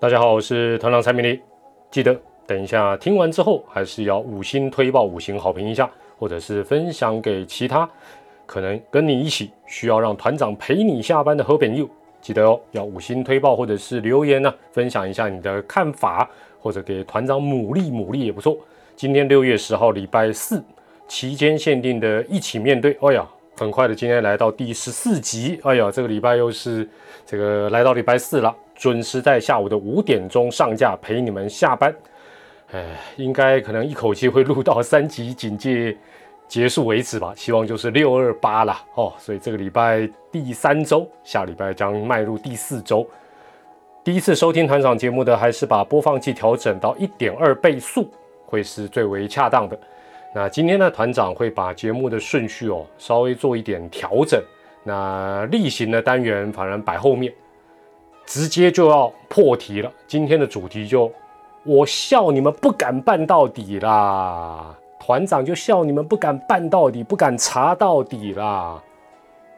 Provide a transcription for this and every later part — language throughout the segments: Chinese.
大家好，我是团长蔡明礼。记得等一下听完之后，还是要五星推报、五星好评一下，或者是分享给其他可能跟你一起需要让团长陪你下班的好朋友。记得哦，要五星推报或者是留言呢，分享一下你的看法，或者给团长鼓励鼓励也不错。今天六月十号，礼拜四，期间限定的一起面对。哎呀，很快的，今天来到第十四集。哎呀，这个礼拜又是这个来到礼拜四了，准时在下午的五点钟上架陪你们下班。哎，应该可能一口气会录到三级警戒。结束为止吧，希望就是六二八了哦。所以这个礼拜第三周，下礼拜将迈入第四周。第一次收听团长节目的，还是把播放器调整到一点二倍速，会是最为恰当的。那今天呢，团长会把节目的顺序哦稍微做一点调整。那例行的单元反正摆后面，直接就要破题了。今天的主题就我笑你们不敢办到底啦。团长就笑你们不敢办到底，不敢查到底啦，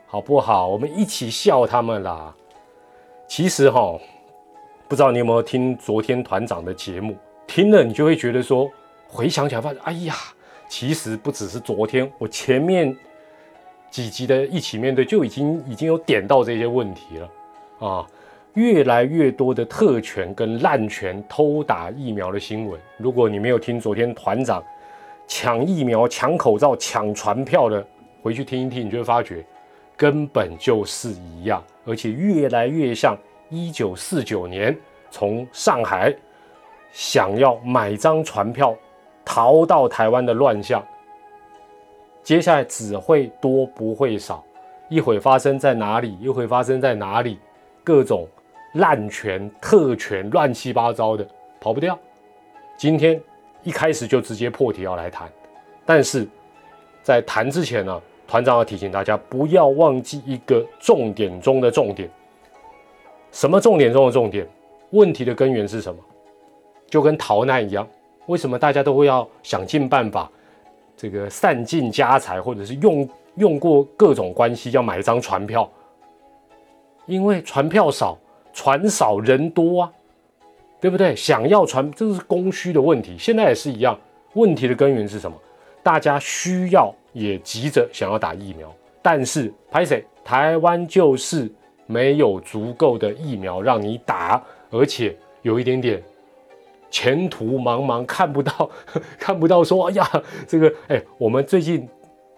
好不好？我们一起笑他们啦。其实哈，不知道你有没有听昨天团长的节目？听了你就会觉得说，回想起来发现，哎呀，其实不只是昨天，我前面几集的一起面对就已经已经有点到这些问题了啊。越来越多的特权跟滥权偷打疫苗的新闻，如果你没有听昨天团长。抢疫苗、抢口罩、抢船票的，回去听一听，你就会发觉根本就是一样，而且越来越像一九四九年从上海想要买张船票逃到台湾的乱象。接下来只会多不会少，一会发生在哪里，一会发生在哪里，各种滥权、特权，乱七八糟的，跑不掉。今天。一开始就直接破题要来谈，但是在谈之前呢，团长要提醒大家不要忘记一个重点中的重点。什么重点中的重点？问题的根源是什么？就跟逃难一样，为什么大家都会要想尽办法，这个散尽家财，或者是用用过各种关系要买一张船票？因为船票少，船少人多啊。对不对？想要传，这是供需的问题。现在也是一样，问题的根源是什么？大家需要也急着想要打疫苗，但是拍谁？台湾就是没有足够的疫苗让你打，而且有一点点前途茫茫，看不到，看不到。说哎呀，这个哎，我们最近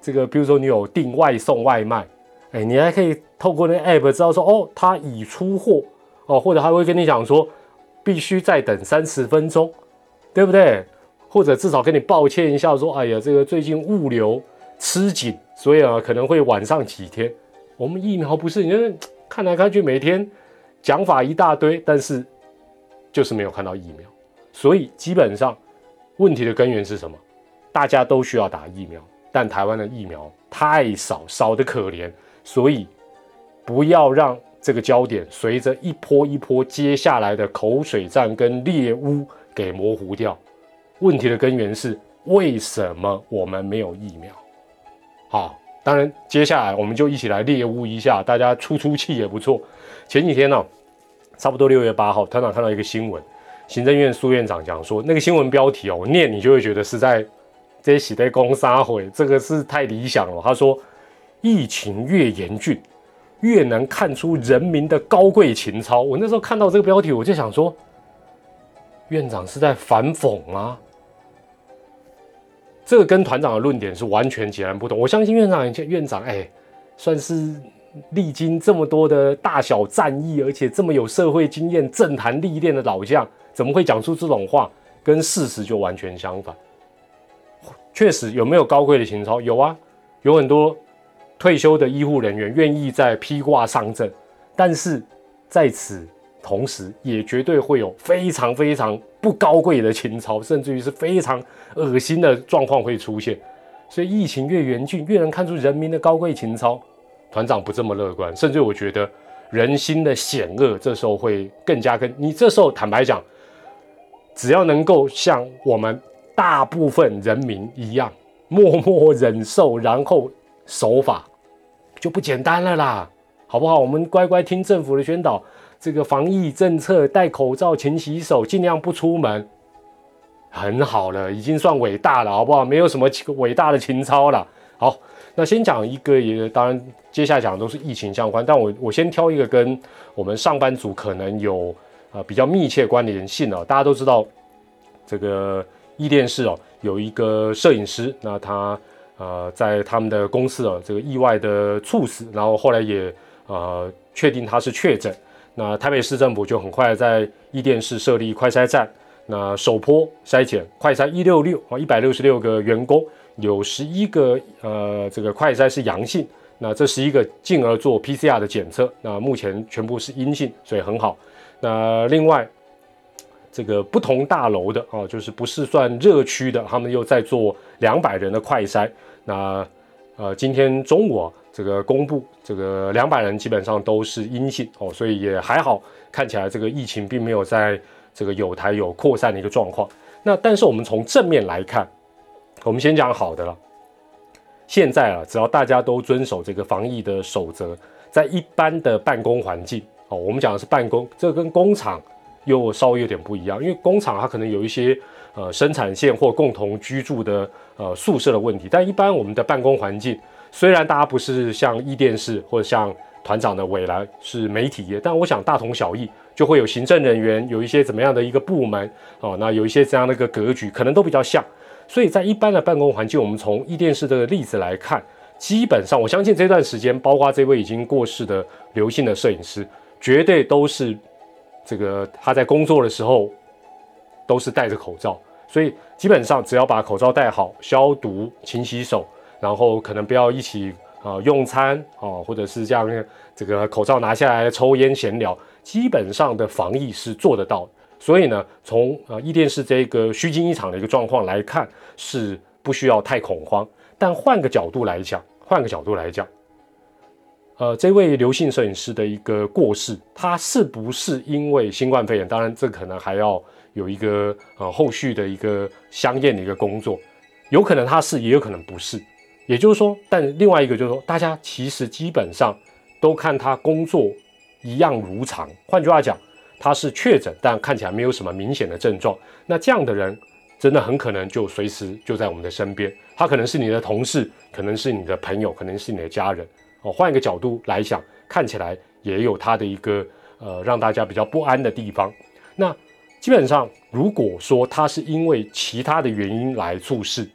这个，比如说你有订外送外卖，哎，你还可以透过那 app 知道说哦，他已出货哦，或者他会跟你讲说。必须再等三十分钟，对不对？或者至少跟你抱歉一下，说：“哎呀，这个最近物流吃紧，所以啊可能会晚上几天。”我们疫苗不是，你看来看去，每天讲法一大堆，但是就是没有看到疫苗。所以基本上问题的根源是什么？大家都需要打疫苗，但台湾的疫苗太少，少的可怜。所以不要让。这个焦点随着一波一波接下来的口水战跟猎污给模糊掉。问题的根源是为什么我们没有疫苗？好，当然接下来我们就一起来猎污一下，大家出出气也不错。前几天呢，差不多六月八号，团长看到一个新闻，行政院苏院长讲说，那个新闻标题哦，念你就会觉得是在这写在公杀会，这个是太理想了。他说，疫情越严峻。越能看出人民的高贵情操。我那时候看到这个标题，我就想说，院长是在反讽吗？这个跟团长的论点是完全截然不同。我相信院长，院长哎，算是历经这么多的大小战役，而且这么有社会经验、政坛历练的老将，怎么会讲出这种话？跟事实就完全相反。确实有没有高贵的情操？有啊，有很多。退休的医护人员愿意在披挂上阵，但是在此同时，也绝对会有非常非常不高贵的情操，甚至于是非常恶心的状况会出现。所以疫情越严峻，越能看出人民的高贵情操。团长不这么乐观，甚至我觉得人心的险恶，这时候会更加跟你这时候坦白讲，只要能够像我们大部分人民一样默默忍受，然后。手法就不简单了啦，好不好？我们乖乖听政府的宣导，这个防疫政策，戴口罩、勤洗手，尽量不出门，很好了，已经算伟大了，好不好？没有什么伟大的情操了。好，那先讲一个，也当然接下来讲的都是疫情相关，但我我先挑一个跟我们上班族可能有呃比较密切关联性哦。大家都知道这个伊电视哦，有一个摄影师，那他呃在他们的公司啊，这个意外的猝死，然后后来也呃确定他是确诊。那台北市政府就很快在伊甸市设立快筛站，那首波筛检快筛一六六啊，一百六十六个员工，有十一个呃这个快筛是阳性，那这十一个进而做 PCR 的检测，那目前全部是阴性，所以很好。那另外这个不同大楼的啊，就是不是算热区的，他们又在做两百人的快筛，那呃今天中午啊。这个公布，这个两百人基本上都是阴性哦，所以也还好，看起来这个疫情并没有在这个有台有扩散的一个状况。那但是我们从正面来看，我们先讲好的了。现在啊，只要大家都遵守这个防疫的守则，在一般的办公环境哦，我们讲的是办公，这跟工厂又稍微有点不一样，因为工厂它可能有一些呃生产线或共同居住的呃宿舍的问题，但一般我们的办公环境。虽然大家不是像一电视或者像团长的未来是媒体业，但我想大同小异，就会有行政人员，有一些怎么样的一个部门哦，那有一些这样的一个格局，可能都比较像。所以在一般的办公环境，我们从一电视这个例子来看，基本上我相信这段时间，包括这位已经过世的刘姓的摄影师，绝对都是这个他在工作的时候都是戴着口罩，所以基本上只要把口罩戴好，消毒、勤洗手。然后可能不要一起啊用餐啊，或者是这样这个口罩拿下来抽烟闲聊，基本上的防疫是做得到。所以呢，从呃伊甸市这个虚惊一场的一个状况来看，是不需要太恐慌。但换个角度来讲，换个角度来讲，呃，这位刘姓摄影师的一个过世，他是不是因为新冠肺炎？当然，这可能还要有一个呃后续的一个相验的一个工作，有可能他是，也有可能不是。也就是说，但另外一个就是说，大家其实基本上都看他工作一样如常。换句话讲，他是确诊，但看起来没有什么明显的症状。那这样的人，真的很可能就随时就在我们的身边。他可能是你的同事，可能是你的朋友，可能是你的家人。哦，换一个角度来想，看起来也有他的一个呃让大家比较不安的地方。那基本上，如果说他是因为其他的原因来猝死，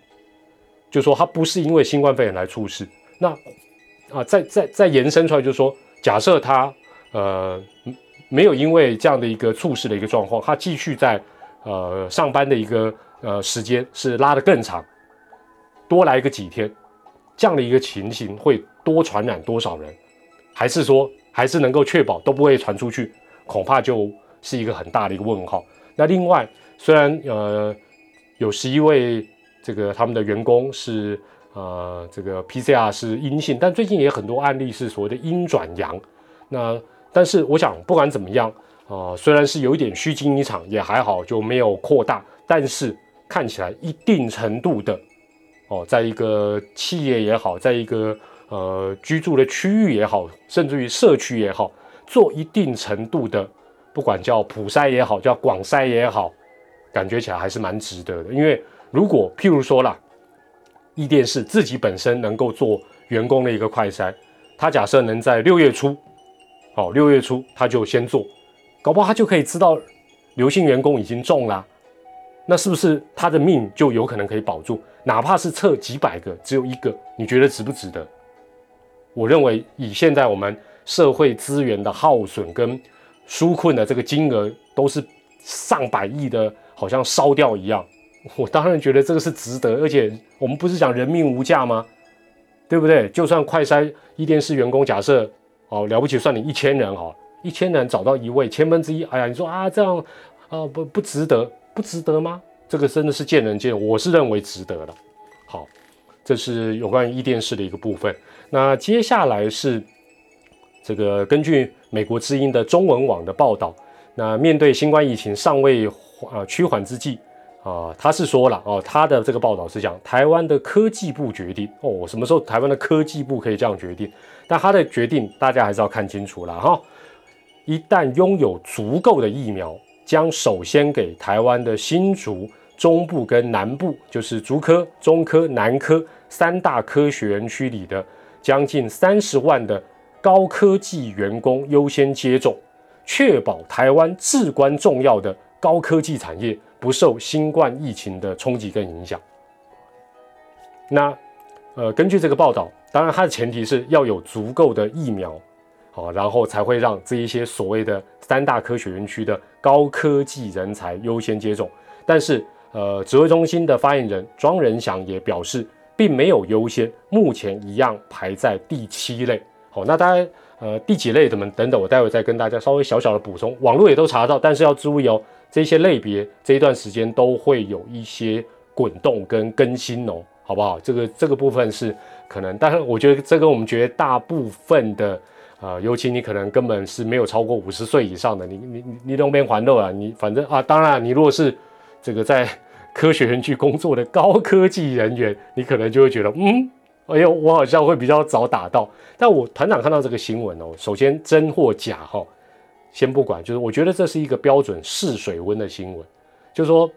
就说他不是因为新冠肺炎来猝死，那啊，再再再延伸出来，就是说，假设他呃没有因为这样的一个猝死的一个状况，他继续在呃上班的一个呃时间是拉得更长，多来个几天，这样的一个情形会多传染多少人？还是说还是能够确保都不会传出去？恐怕就是一个很大的一个问号。那另外，虽然呃有十一位。这个他们的员工是呃，这个 PCR 是阴性，但最近也很多案例是所谓的阴转阳。那但是我想不管怎么样啊，虽然是有一点虚惊一场，也还好就没有扩大，但是看起来一定程度的哦，在一个企业也好，在一个呃居住的区域也好，甚至于社区也好，做一定程度的，不管叫普筛也好，叫广筛也好，感觉起来还是蛮值得的，因为。如果譬如说啦，易电视自己本身能够做员工的一个快筛，他假设能在六月初，好六月初他就先做，搞不好他就可以知道刘姓员工已经中了，那是不是他的命就有可能可以保住？哪怕是测几百个，只有一个，你觉得值不值得？我认为以现在我们社会资源的耗损跟纾困的这个金额，都是上百亿的，好像烧掉一样。我当然觉得这个是值得，而且我们不是讲人命无价吗？对不对？就算快筛一电视员工，假设哦了不起，算你一千人哈，一千人找到一位，千分之一，哎呀，你说啊这样啊不不值得，不值得吗？这个真的是见仁见智，我是认为值得的。好，这是有关于一电视的一个部分。那接下来是这个根据美国之音的中文网的报道，那面对新冠疫情尚未啊趋缓之际。啊，他是说了哦，他的这个报道是讲台湾的科技部决定哦，什么时候台湾的科技部可以这样决定？但他的决定大家还是要看清楚了哈。一旦拥有足够的疫苗，将首先给台湾的新竹中部跟南部，就是竹科、中科、南科三大科学园区里的将近三十万的高科技员工优先接种，确保台湾至关重要的高科技产业不受新冠疫情的冲击跟影响。那，呃，根据这个报道，当然它的前提是要有足够的疫苗，好，然后才会让这一些所谓的三大科学园区的高科技人才优先接种。但是，呃，指挥中心的发言人庄仁祥也表示，并没有优先，目前一样排在第七类。好，那大家，呃，第几类怎么等等，我待会再跟大家稍微小小的补充。网络也都查到，但是要注意哦，这些类别这一段时间都会有一些滚动跟更新哦。好不好？这个这个部分是可能，但是我觉得这跟我们觉得大部分的，呃，尤其你可能根本是没有超过五十岁以上的，你你你你东边环肉啊，你反正啊，当然你如果是这个在 科学园区工作的高科技人员，你可能就会觉得，嗯，哎呦，我好像会比较早打到。但我团长看到这个新闻哦，首先真或假哈，先不管，就是我觉得这是一个标准试水温的新闻，就是说。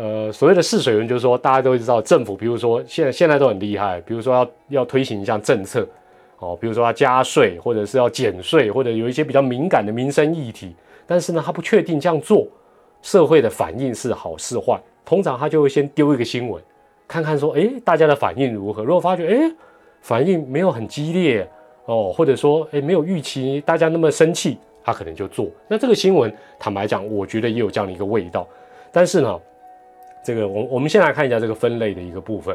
呃，所谓的试水温，就是说大家都知道，政府比如说现在现在都很厉害，比如说要要推行一项政策，哦，比如说要加税，或者是要减税，或者有一些比较敏感的民生议题，但是呢，他不确定这样做社会的反应是好是坏，通常他就会先丢一个新闻，看看说，哎，大家的反应如何？如果发觉，哎，反应没有很激烈，哦，或者说，哎，没有预期大家那么生气，他可能就做。那这个新闻，坦白讲，我觉得也有这样的一个味道，但是呢。这个我我们先来看一下这个分类的一个部分，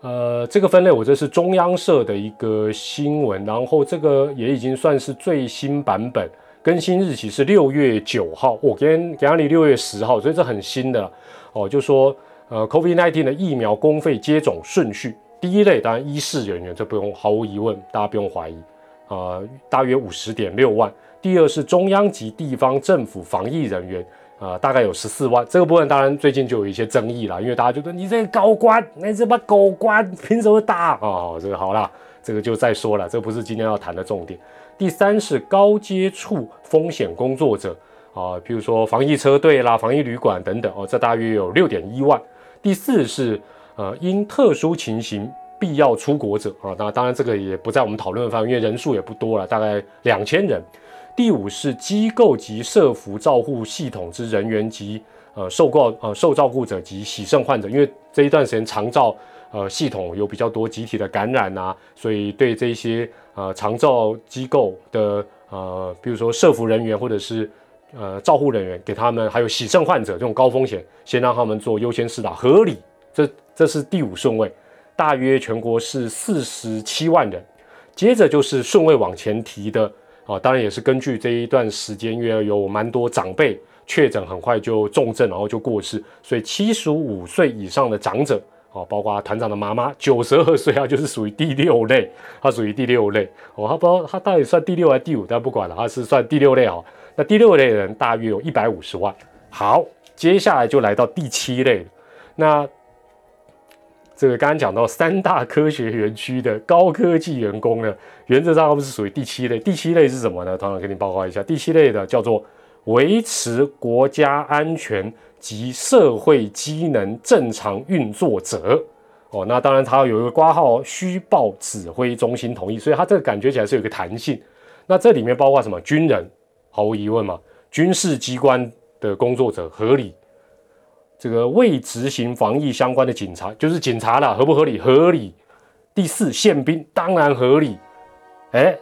呃，这个分类我这是中央社的一个新闻，然后这个也已经算是最新版本，更新日期是六月九号，我跟给你六月十号，所以这很新的哦，就说呃，COVID-19 的疫苗公费接种顺序，第一类当然医事人员，这不用毫无疑问，大家不用怀疑啊，大约五十点六万，第二是中央及地方政府防疫人员。啊，大概有十四万，这个部分当然最近就有一些争议了，因为大家觉得你这个高官，你这把狗官凭什么打啊？这个好啦，这个就再说了，这不是今天要谈的重点。第三是高接触风险工作者啊，比如说防疫车队啦、防疫旅馆等等哦，这大约有六点一万。第四是呃因特殊情形必要出国者啊，那当然这个也不在我们讨论的范围，因为人数也不多了，大概两千人。第五是机构及社服照护系统之人员及呃受告呃受照顾者及喜肾患者，因为这一段时间长照呃系统有比较多集体的感染啊，所以对这些呃长照机构的呃比如说社服人员或者是呃照护人员，给他们还有喜肾患者这种高风险，先让他们做优先试打，合理。这这是第五顺位，大约全国是四十七万人，接着就是顺位往前提的。啊，当然也是根据这一段时间，因为有蛮多长辈确诊，很快就重症，然后就过世，所以七十五岁以上的长者，哦，包括团长的妈妈，九十二岁啊，就是属于第六类，他属于第六类。哦，他不知道他到底算第六还是第五，但不管了，他是算第六类啊。那第六类人大约有一百五十万。好，接下来就来到第七类，那。这个刚刚讲到三大科学园区的高科技员工呢，原则上他们是属于第七类。第七类是什么呢？团长给你报告一下，第七类的叫做维持国家安全及社会机能正常运作者。哦，那当然它有一个挂号，需报指挥中心同意，所以它这个感觉起来是有个弹性。那这里面包括什么？军人，毫无疑问嘛，军事机关的工作者合理。这个未执行防疫相关的警察，就是警察了，合不合理？合理。第四，宪兵当然合理。哎，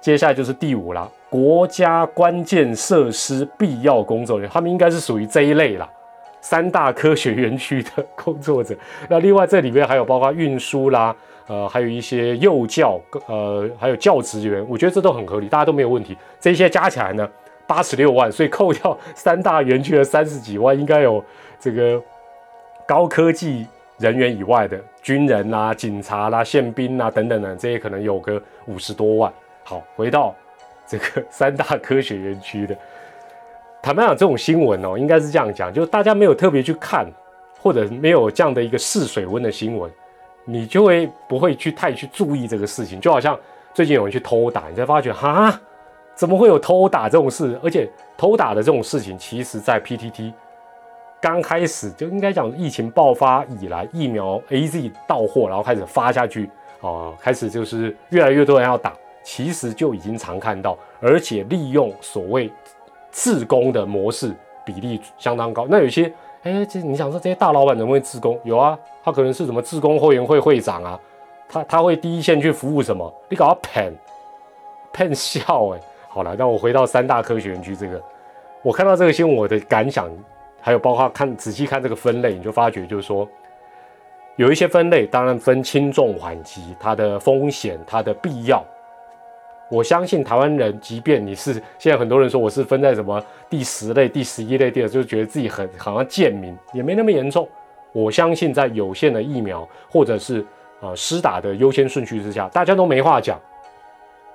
接下来就是第五了，国家关键设施必要工作人员，他们应该是属于这一类啦。三大科学园区的工作者，那另外这里面还有包括运输啦，呃，还有一些幼教，呃，还有教职员，我觉得这都很合理，大家都没有问题。这些加起来呢？八十六万，所以扣掉三大园区的三十几万，应该有这个高科技人员以外的军人啦、警察啦、宪兵啦等等等，这些可能有个五十多万。好，回到这个 三大科学园区的，坦白讲，这种新闻哦，应该是这样讲，就是大家没有特别去看，或者没有这样的一个试水温的新闻，你就会不会去太去注意这个事情。就好像最近有人去偷打，你才发觉哈。怎么会有偷打这种事？而且偷打的这种事情，其实在 PTT 刚开始就应该讲疫情爆发以来，疫苗 AZ 到货，然后开始发下去啊，开始就是越来越多人要打，其实就已经常看到，而且利用所谓自工的模式比例相当高。那有些哎，这你想说这些大老板能不能自工？有啊，他可能是什么自工会员会会长啊，他他会第一线去服务什么？你搞他骗骗笑哎！好了，那我回到三大科学园区这个，我看到这个新闻，我的感想，还有包括看仔细看这个分类，你就发觉就是说，有一些分类当然分轻重缓急，它的风险，它的必要。我相信台湾人，即便你是现在很多人说我是分在什么第十类、第十一类，第二就觉得自己很好像贱民，也没那么严重。我相信在有限的疫苗或者是呃施打的优先顺序之下，大家都没话讲。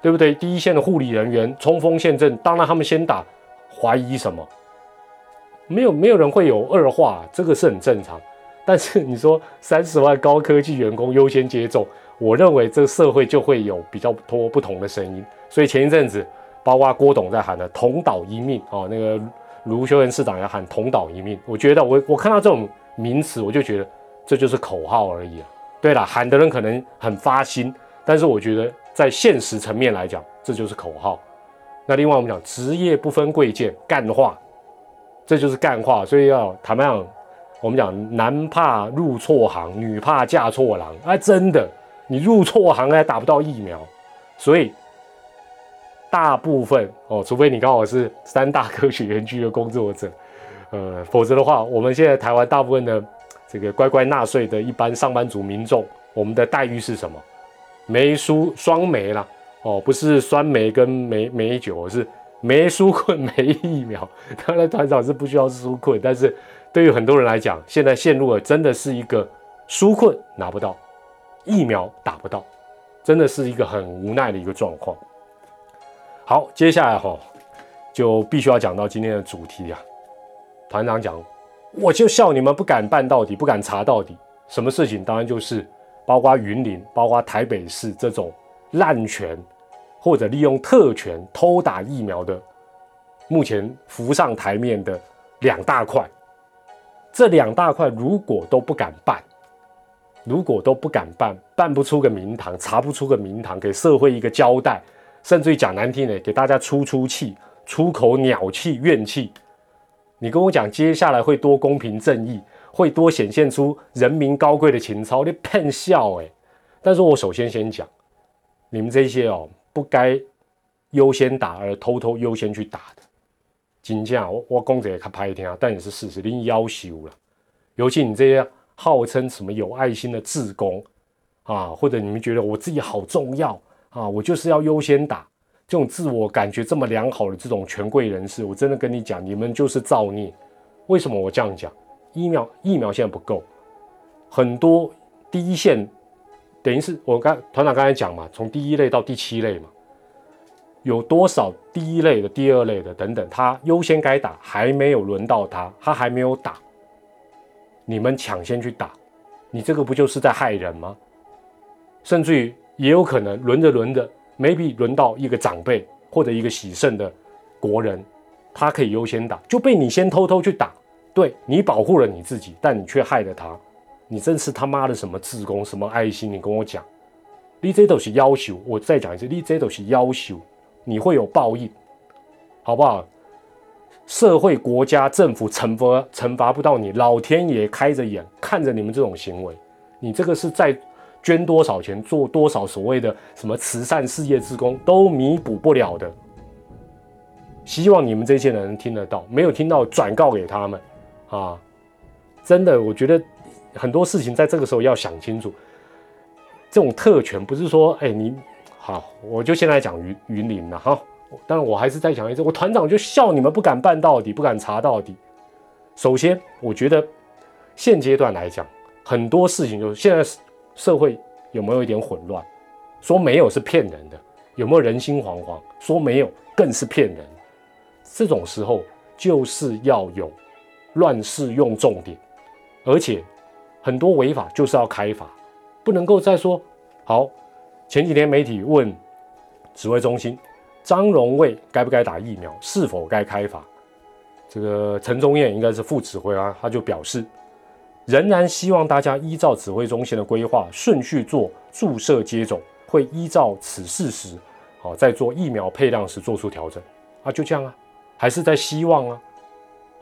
对不对？第一线的护理人员冲锋陷阵，当然他们先打，怀疑什么？没有，没有人会有二话，这个是很正常。但是你说三十万高科技员工优先接种，我认为这个社会就会有比较多不同的声音。所以前一阵子，包括郭董在喊的“同岛一命”哦，那个卢修仁市长也喊“同岛一命”。我觉得我我看到这种名词，我就觉得这就是口号而已啊。对了，喊的人可能很发心，但是我觉得。在现实层面来讲，这就是口号。那另外我们讲职业不分贵贱，干话，这就是干话。所以要坦白讲，我们讲男怕入错行，女怕嫁错郎。啊，真的，你入错行还打不到疫苗。所以大部分哦，除非你刚好是三大科学园区的工作者，呃，否则的话，我们现在台湾大部分的这个乖乖纳税的一般上班族民众，我们的待遇是什么？没输双梅啦，哦，不是酸梅跟梅梅酒，是没输困没疫苗。当然团长是不需要输困，但是对于很多人来讲，现在陷入了真的是一个输困拿不到，疫苗打不到，真的是一个很无奈的一个状况。好，接下来哈就必须要讲到今天的主题啊。团长讲，我就笑你们不敢办到底，不敢查到底，什么事情？当然就是。包括云林，包括台北市这种滥权或者利用特权偷打疫苗的，目前浮上台面的两大块，这两大块如果都不敢办，如果都不敢办，办不出个名堂，查不出个名堂，给社会一个交代，甚至于讲难听点，给大家出出气，出口鸟气、怨气，你跟我讲接下来会多公平正义？会多显现出人民高贵的情操，你骗笑哎！但是我首先先讲，你们这些哦，不该优先打而偷偷优先去打的，金价我我公子也看拍一天啊，但也是事实，您要求了。尤其你这些号称什么有爱心的志工啊，或者你们觉得我自己好重要啊，我就是要优先打，这种自我感觉这么良好的这种权贵人士，我真的跟你讲，你们就是造孽。为什么我这样讲？疫苗疫苗现在不够，很多第一线等于是我刚团长刚才讲嘛，从第一类到第七类嘛，有多少第一类的、第二类的等等，他优先该打，还没有轮到他，他还没有打，你们抢先去打，你这个不就是在害人吗？甚至于也有可能轮着轮着，maybe 轮到一个长辈或者一个喜胜的国人，他可以优先打，就被你先偷偷去打。对你保护了你自己，但你却害了他，你真是他妈的什么自公什么爱心？你跟我讲，你这都是要求。我再讲一次，你这都是要求，你会有报应，好不好？社会、国家、政府惩罚惩罚不到你，老天爷开着眼看着你们这种行为，你这个是在捐多少钱，做多少所谓的什么慈善事业之功，都弥补不了的。希望你们这些人听得到，没有听到转告给他们。啊，真的，我觉得很多事情在这个时候要想清楚。这种特权不是说，哎，你好，我就先来讲云云林了哈。但是我还是再讲一次，我团长就笑你们不敢办到底，不敢查到底。首先，我觉得现阶段来讲，很多事情就是现在社会有没有一点混乱？说没有是骗人的，有没有人心惶惶？说没有更是骗人。这种时候就是要有。乱世用重点，而且很多违法就是要开罚，不能够再说好。前几天媒体问指挥中心，张荣卫该不该打疫苗，是否该开罚？这个陈宗彦应该是副指挥啊，他就表示，仍然希望大家依照指挥中心的规划顺序做注射接种，会依照此事实，好在做疫苗配量时做出调整啊，就这样啊，还是在希望啊。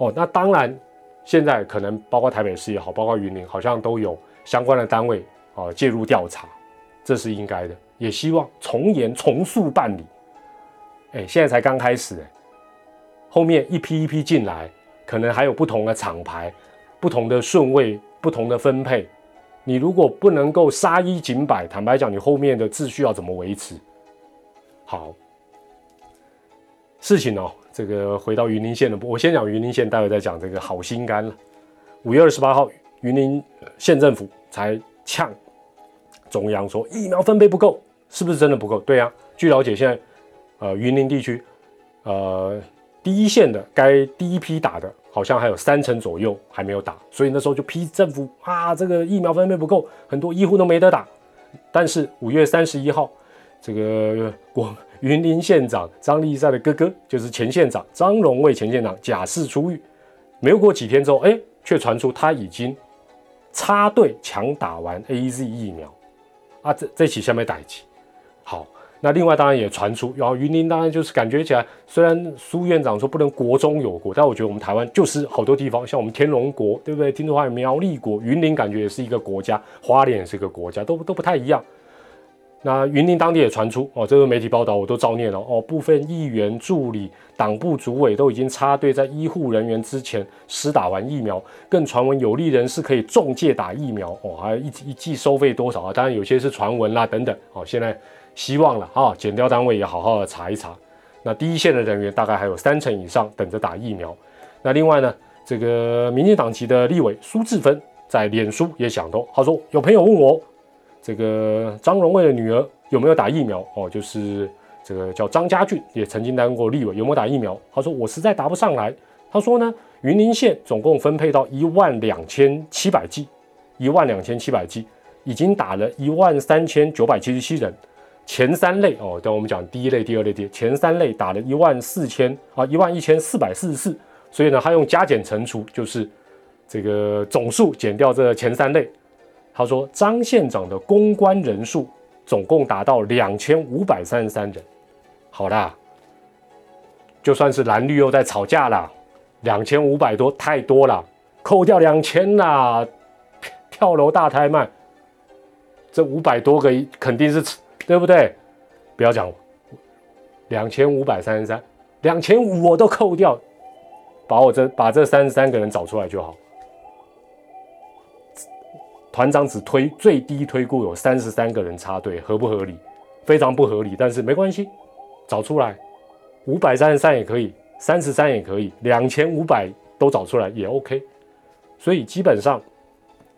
哦，那当然，现在可能包括台北市也好，包括云林，好像都有相关的单位啊介入调查，这是应该的，也希望从严从速办理。哎，现在才刚开始，哎。后面一批一批进来，可能还有不同的厂牌、不同的顺位、不同的分配。你如果不能够杀一儆百，坦白讲，你后面的秩序要怎么维持？好，事情哦，这个回到云林县的，我先讲云林县，待会再讲这个好心肝了。五月二十八号，云林县政府才呛中央说疫苗分配不够，是不是真的不够？对啊，据了解，现在呃云林地区呃。第一线的该第一批打的，好像还有三成左右还没有打，所以那时候就批政府啊，这个疫苗分配不够，很多医护都没得打。但是五月三十一号，这个国云林县长张丽善的哥哥，就是前县长张荣卫前县长假释出狱，没有过几天之后，哎，却传出他已经插队抢打完 A Z 疫苗啊，这这起下面打一起，好。那另外当然也传出，然后云林当然就是感觉起来，虽然苏院长说不能国中有国，但我觉得我们台湾就是好多地方，像我们天龙国，对不对？听说还有苗栗国，云林感觉也是一个国家，花莲也是一个国家，都都不太一样。那云林当地也传出哦，这个媒体报道我都照念了哦，部分议员助理、党部主委都已经插队在医护人员之前施打完疫苗，更传闻有利人士可以中介打疫苗哦，还一一剂收费多少啊？当然有些是传闻啦等等哦，现在。希望了啊，检调单位也好好的查一查。那第一线的人员大概还有三成以上等着打疫苗。那另外呢，这个民进党籍的立委苏志芬在脸书也想到，他说有朋友问我，这个张荣卫的女儿有没有打疫苗？哦，就是这个叫张家俊，也曾经当过立委，有没有打疫苗？他说我实在答不上来。他说呢，云林县总共分配到一万两千七百剂，一万两千七百剂，已经打了一万三千九百七十七人。前三类哦，等我们讲第一类、第二类、第前三类打了一万四千啊，一万一千四百四十四，所以呢，他用加减乘除，就是这个总数减掉这前三类。他说张县长的公关人数总共达到两千五百三十三人。好啦，就算是蓝绿又在吵架啦，两千五百多太多了，扣掉两千啦，跳楼大太慢，这五百多个肯定是。对不对？不要讲两千五百三十三，两千五我都扣掉，把我这把这三十三个人找出来就好。团长只推最低推估有三十三个人插队，合不合理？非常不合理，但是没关系，找出来，五百三十三也可以，三十三也可以，两千五百都找出来也 OK。所以基本上，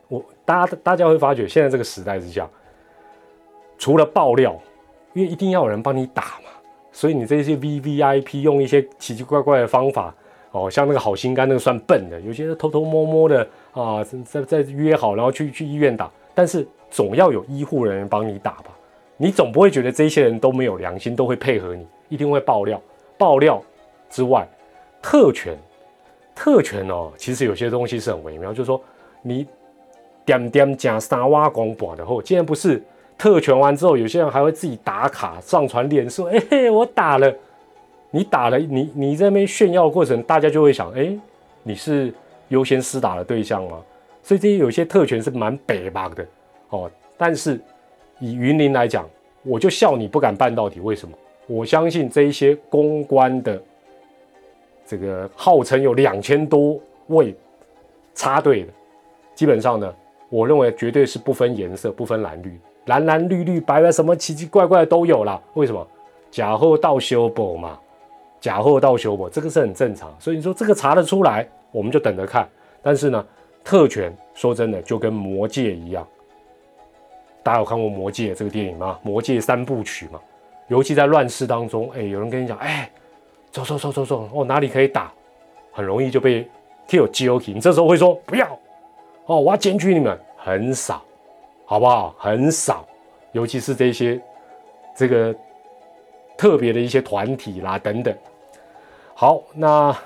我大家大家会发觉，现在这个时代是这样。除了爆料，因为一定要有人帮你打嘛，所以你这些 V V I P 用一些奇奇怪怪的方法哦，像那个好心肝那个算笨的，有些人偷偷摸摸的啊，在在约好然后去去医院打，但是总要有医护人员帮你打吧，你总不会觉得这些人都没有良心，都会配合你，一定会爆料。爆料之外，特权，特权哦，其实有些东西是很微妙，就是说你点点加沙瓦光板的后，既然不是。特权完之后，有些人还会自己打卡上传脸书，哎嘿，我打了，你打了，你你在那边炫耀的过程，大家就会想，哎，你是优先施打的对象吗？所以这些有些特权是蛮北巴的哦。但是以云林来讲，我就笑你不敢办到底，为什么？我相信这一些公关的这个号称有两千多位插队的，基本上呢，我认为绝对是不分颜色、不分蓝绿。蓝蓝绿绿白白什么奇奇怪怪的都有啦。为什么？假货到修补嘛，假货到修补，这个是很正常。所以你说这个查得出来，我们就等着看。但是呢，特权说真的就跟魔戒一样，大家有看过魔戒这个电影吗？魔戒三部曲嘛，尤其在乱世当中，哎，有人跟你讲，哎，走走走走走，哦，哪里可以打，很容易就被 kill G O K。你这时候会说不要，哦，我要检举你们，很少。好不好？很少，尤其是这些这个特别的一些团体啦等等。好，那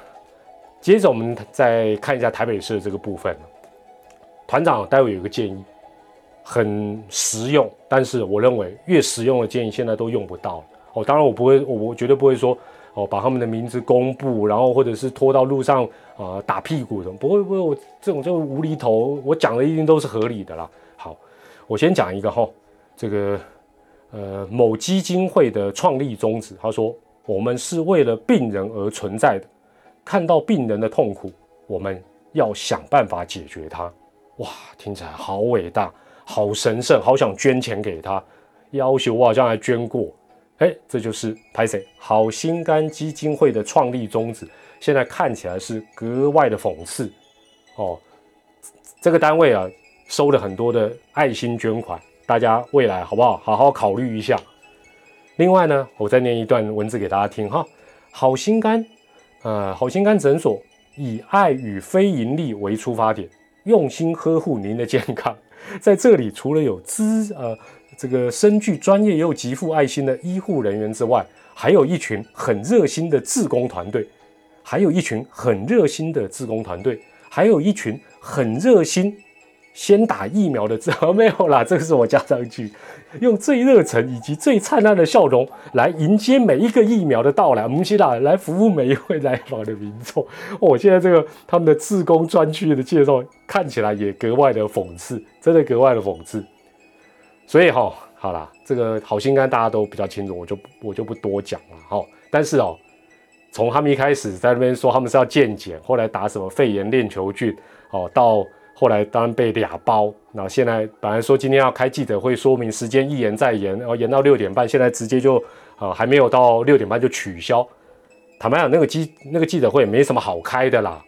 接着我们再看一下台北市的这个部分。团长待会有一个建议，很实用，但是我认为越实用的建议现在都用不到了哦。当然我不会，我我绝对不会说哦，把他们的名字公布，然后或者是拖到路上啊打屁股的，不会不会，我这种就无厘头，我讲的一定都是合理的啦。好，我先讲一个哈，这个呃某基金会的创立宗旨，他说我们是为了病人而存在的，看到病人的痛苦，我们要想办法解决它。哇，听起来好伟大，好神圣，好想捐钱给他。要求我好像还捐过，哎，这就是拍谁好心肝基金会的创立宗旨。现在看起来是格外的讽刺哦。这个单位啊，收了很多的爱心捐款，大家未来好不好？好好考虑一下。另外呢，我再念一段文字给大家听哈。好心肝，呃，好心肝诊所以爱与非盈利为出发点。用心呵护您的健康，在这里除了有资呃这个深具专业又极富爱心的医护人员之外，还有一群很热心的志工团队，还有一群很热心的志工团队，还有一群很热心。先打疫苗的字没有啦，这个是我加上去，用最热忱以及最灿烂的笑容来迎接每一个疫苗的到来。我们希腊来服务每一位来访的民众。哦，现在这个他们的自工专区的介绍看起来也格外的讽刺，真的格外的讽刺。所以哈，好啦，这个好心肝大家都比较清楚，我就我就不多讲了哈。但是哦，从他们一开始在那边说他们是要健检，后来打什么肺炎链球菌，哦，到。后来当然被俩包，那现在本来说今天要开记者会说明时间，一延再延，然后延到六点半，现在直接就呃还没有到六点半就取消。坦白讲，那个记那个记者会没什么好开的啦。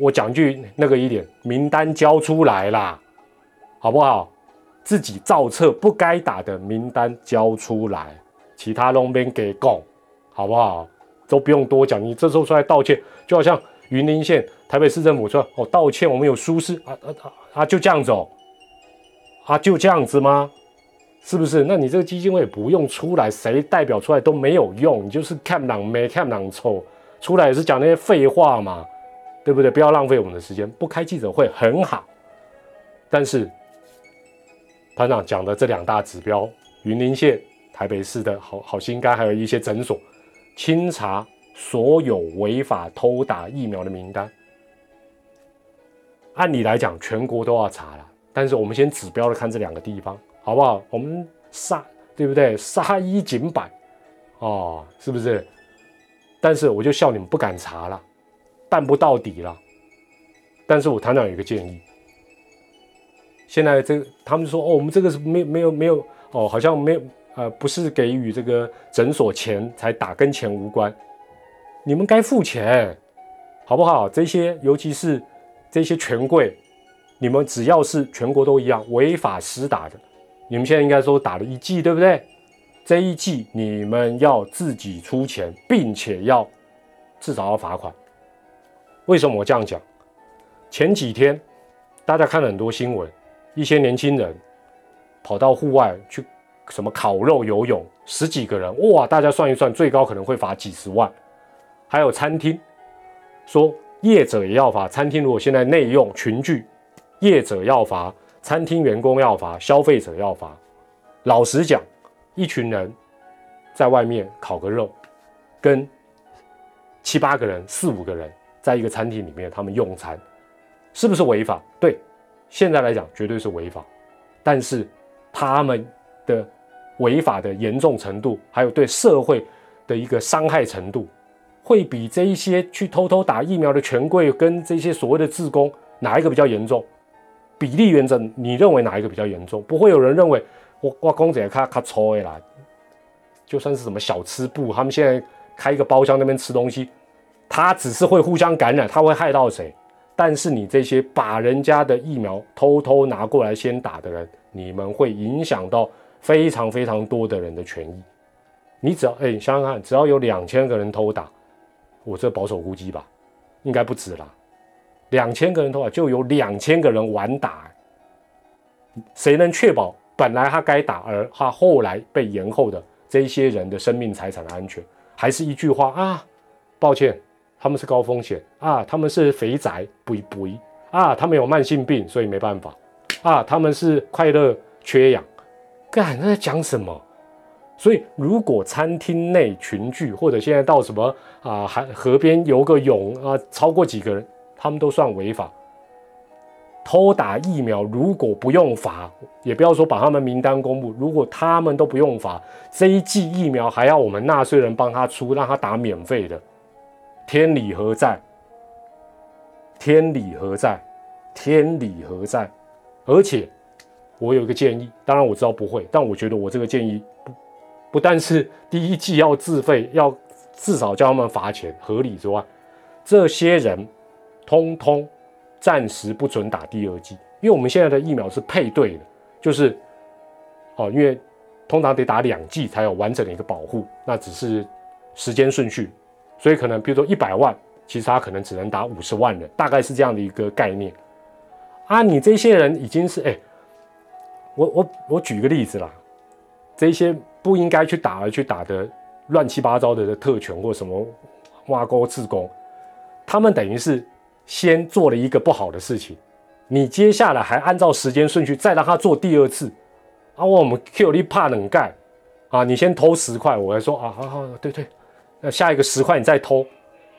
我讲句那个一点，名单交出来啦，好不好？自己造册不该打的名单交出来，其他龙边给供，好不好？都不用多讲，你这时候出来道歉，就好像。云林县台北市政府说：“哦，道歉，我们有疏失啊啊啊啊，就这样子哦，啊就这样子吗？是不是？那你这个基金会不用出来，谁代表出来都没有用，你就是看朗没看朗臭，出来也是讲那些废话嘛，对不对？不要浪费我们的时间，不开记者会很好。但是团长讲的这两大指标，云林县、台北市的好好心肝，还有一些诊所清查。”所有违法偷打疫苗的名单，按理来讲，全国都要查了。但是我们先指标的看这两个地方，好不好？我们杀，对不对？杀一儆百，哦，是不是？但是我就笑你们不敢查了，办不到底了。但是我团长有一个建议，现在这他们说哦，我们这个是没没有没有哦，好像没有呃，不是给予这个诊所钱才打，跟钱无关。你们该付钱，好不好？这些，尤其是这些权贵，你们只要是全国都一样违法施打的，你们现在应该说打了一剂，对不对？这一剂你们要自己出钱，并且要至少要罚款。为什么我这样讲？前几天大家看了很多新闻，一些年轻人跑到户外去什么烤肉、游泳，十几个人，哇！大家算一算，最高可能会罚几十万。还有餐厅说业者也要罚，餐厅如果现在内用群聚，业者要罚，餐厅员工要罚，消费者要罚。老实讲，一群人在外面烤个肉，跟七八个人、四五个人在一个餐厅里面他们用餐，是不是违法？对，现在来讲绝对是违法。但是他们的违法的严重程度，还有对社会的一个伤害程度。会比这一些去偷偷打疫苗的权贵跟这些所谓的自工哪一个比较严重？比例原则，你认为哪一个比较严重？不会有人认为我我公仔卡卡抽的啦，就算是什么小吃部，他们现在开一个包厢那边吃东西，他只是会互相感染，他会害到谁？但是你这些把人家的疫苗偷偷拿过来先打的人，你们会影响到非常非常多的人的权益。你只要哎，想想看，只要有两千个人偷打。我这保守估计吧，应该不止了。两千个人的话，就有两千个人晚打。谁能确保本来他该打，而他后来被延后的这些人的生命财产的安全？还是一句话啊，抱歉，他们是高风险啊，他们是肥宅，不不啊，他们有慢性病，所以没办法啊，他们是快乐缺氧，干那在讲什么？所以如果餐厅内群聚，或者现在到什么啊海河边游个泳啊，超过几个人，他们都算违法。偷打疫苗如果不用罚，也不要说把他们名单公布，如果他们都不用罚，这一剂疫苗还要我们纳税人帮他出，让他打免费的，天理何在？天理何在？天理何在？而且我有一个建议，当然我知道不会，但我觉得我这个建议不不但是第一季要自费，要至少叫他们罚钱合理之外，这些人通通。暂时不准打第二剂，因为我们现在的疫苗是配对的，就是哦，因为通常得打两剂才有完整的一个保护，那只是时间顺序，所以可能比如说一百万，其实他可能只能打五十万人，大概是这样的一个概念。啊，你这些人已经是哎，我我我举个例子啦，这些不应该去打而去打的乱七八糟的特权或什么挖沟自宫，他们等于是。先做了一个不好的事情，你接下来还按照时间顺序再让他做第二次，啊，我们 Q 你怕冷盖，啊，你先偷十块，我还说啊，好好，对对，那下一个十块你再偷，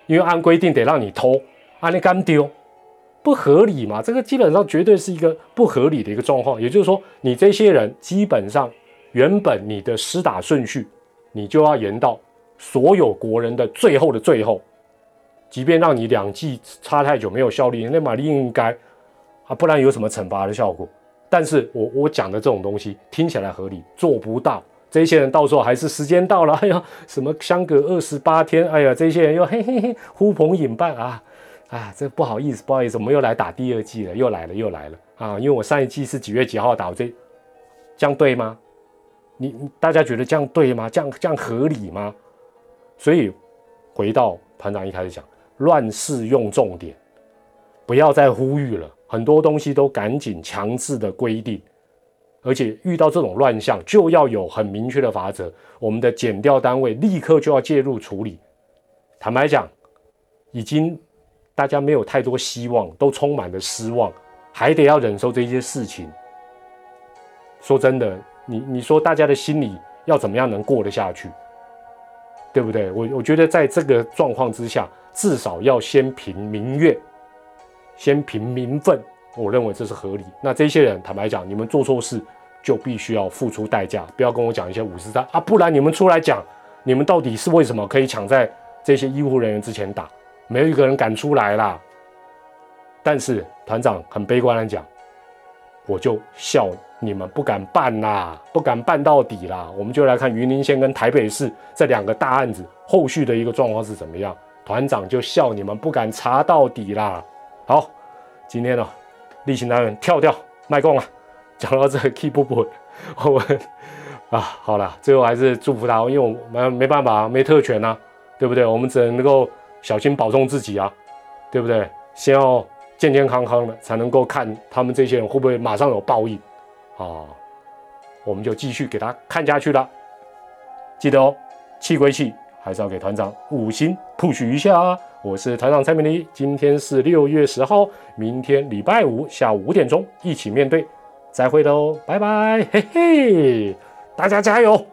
因为按规定得让你偷，啊，你敢丢，不合理嘛？这个基本上绝对是一个不合理的一个状况，也就是说，你这些人基本上原本你的施打顺序，你就要延到所有国人的最后的最后。即便让你两季差太久没有效力，那玛丽应该啊，不然有什么惩罚的效果？但是我我讲的这种东西听起来合理，做不到。这些人到时候还是时间到了，哎呀，什么相隔二十八天，哎呀，这些人又嘿嘿嘿呼朋引伴啊 啊，这不好意思，不好意思，我们又来打第二季了，又来了，又来了啊！因为我上一季是几月几号打，我这这样对吗？你大家觉得这样对吗？这样这样合理吗？所以回到团长一开始讲。乱世用重点，不要再呼吁了。很多东西都赶紧强制的规定，而且遇到这种乱象，就要有很明确的法则。我们的减调单位立刻就要介入处理。坦白讲，已经大家没有太多希望，都充满了失望，还得要忍受这些事情。说真的，你你说大家的心里要怎么样能过得下去？对不对？我我觉得在这个状况之下。至少要先凭民怨，先凭民愤，我认为这是合理。那这些人，坦白讲，你们做错事就必须要付出代价。不要跟我讲一些五十三啊，不然你们出来讲，你们到底是为什么可以抢在这些医护人员之前打？没有一个人敢出来啦。但是团长很悲观的讲，我就笑你们不敢办啦，不敢办到底啦。我们就来看云林县跟台北市这两个大案子后续的一个状况是怎么样。团长就笑你们不敢查到底啦。好，今天呢，例行单元跳跳卖供了，讲到这 keep 不稳，我们啊，好了，最后还是祝福他，因为我们没办法，没特权呐，对不对？我们只能够小心保重自己啊，对不对？先要健健康康的，才能够看他们这些人会不会马上有报应啊。我们就继续给他看下去了，记得哦，气归气。还是要给团长五星 push 一下啊！我是团长蔡明黎，今天是六月十号，明天礼拜五下午五点钟一起面对，再会喽，拜拜，嘿嘿，大家加油！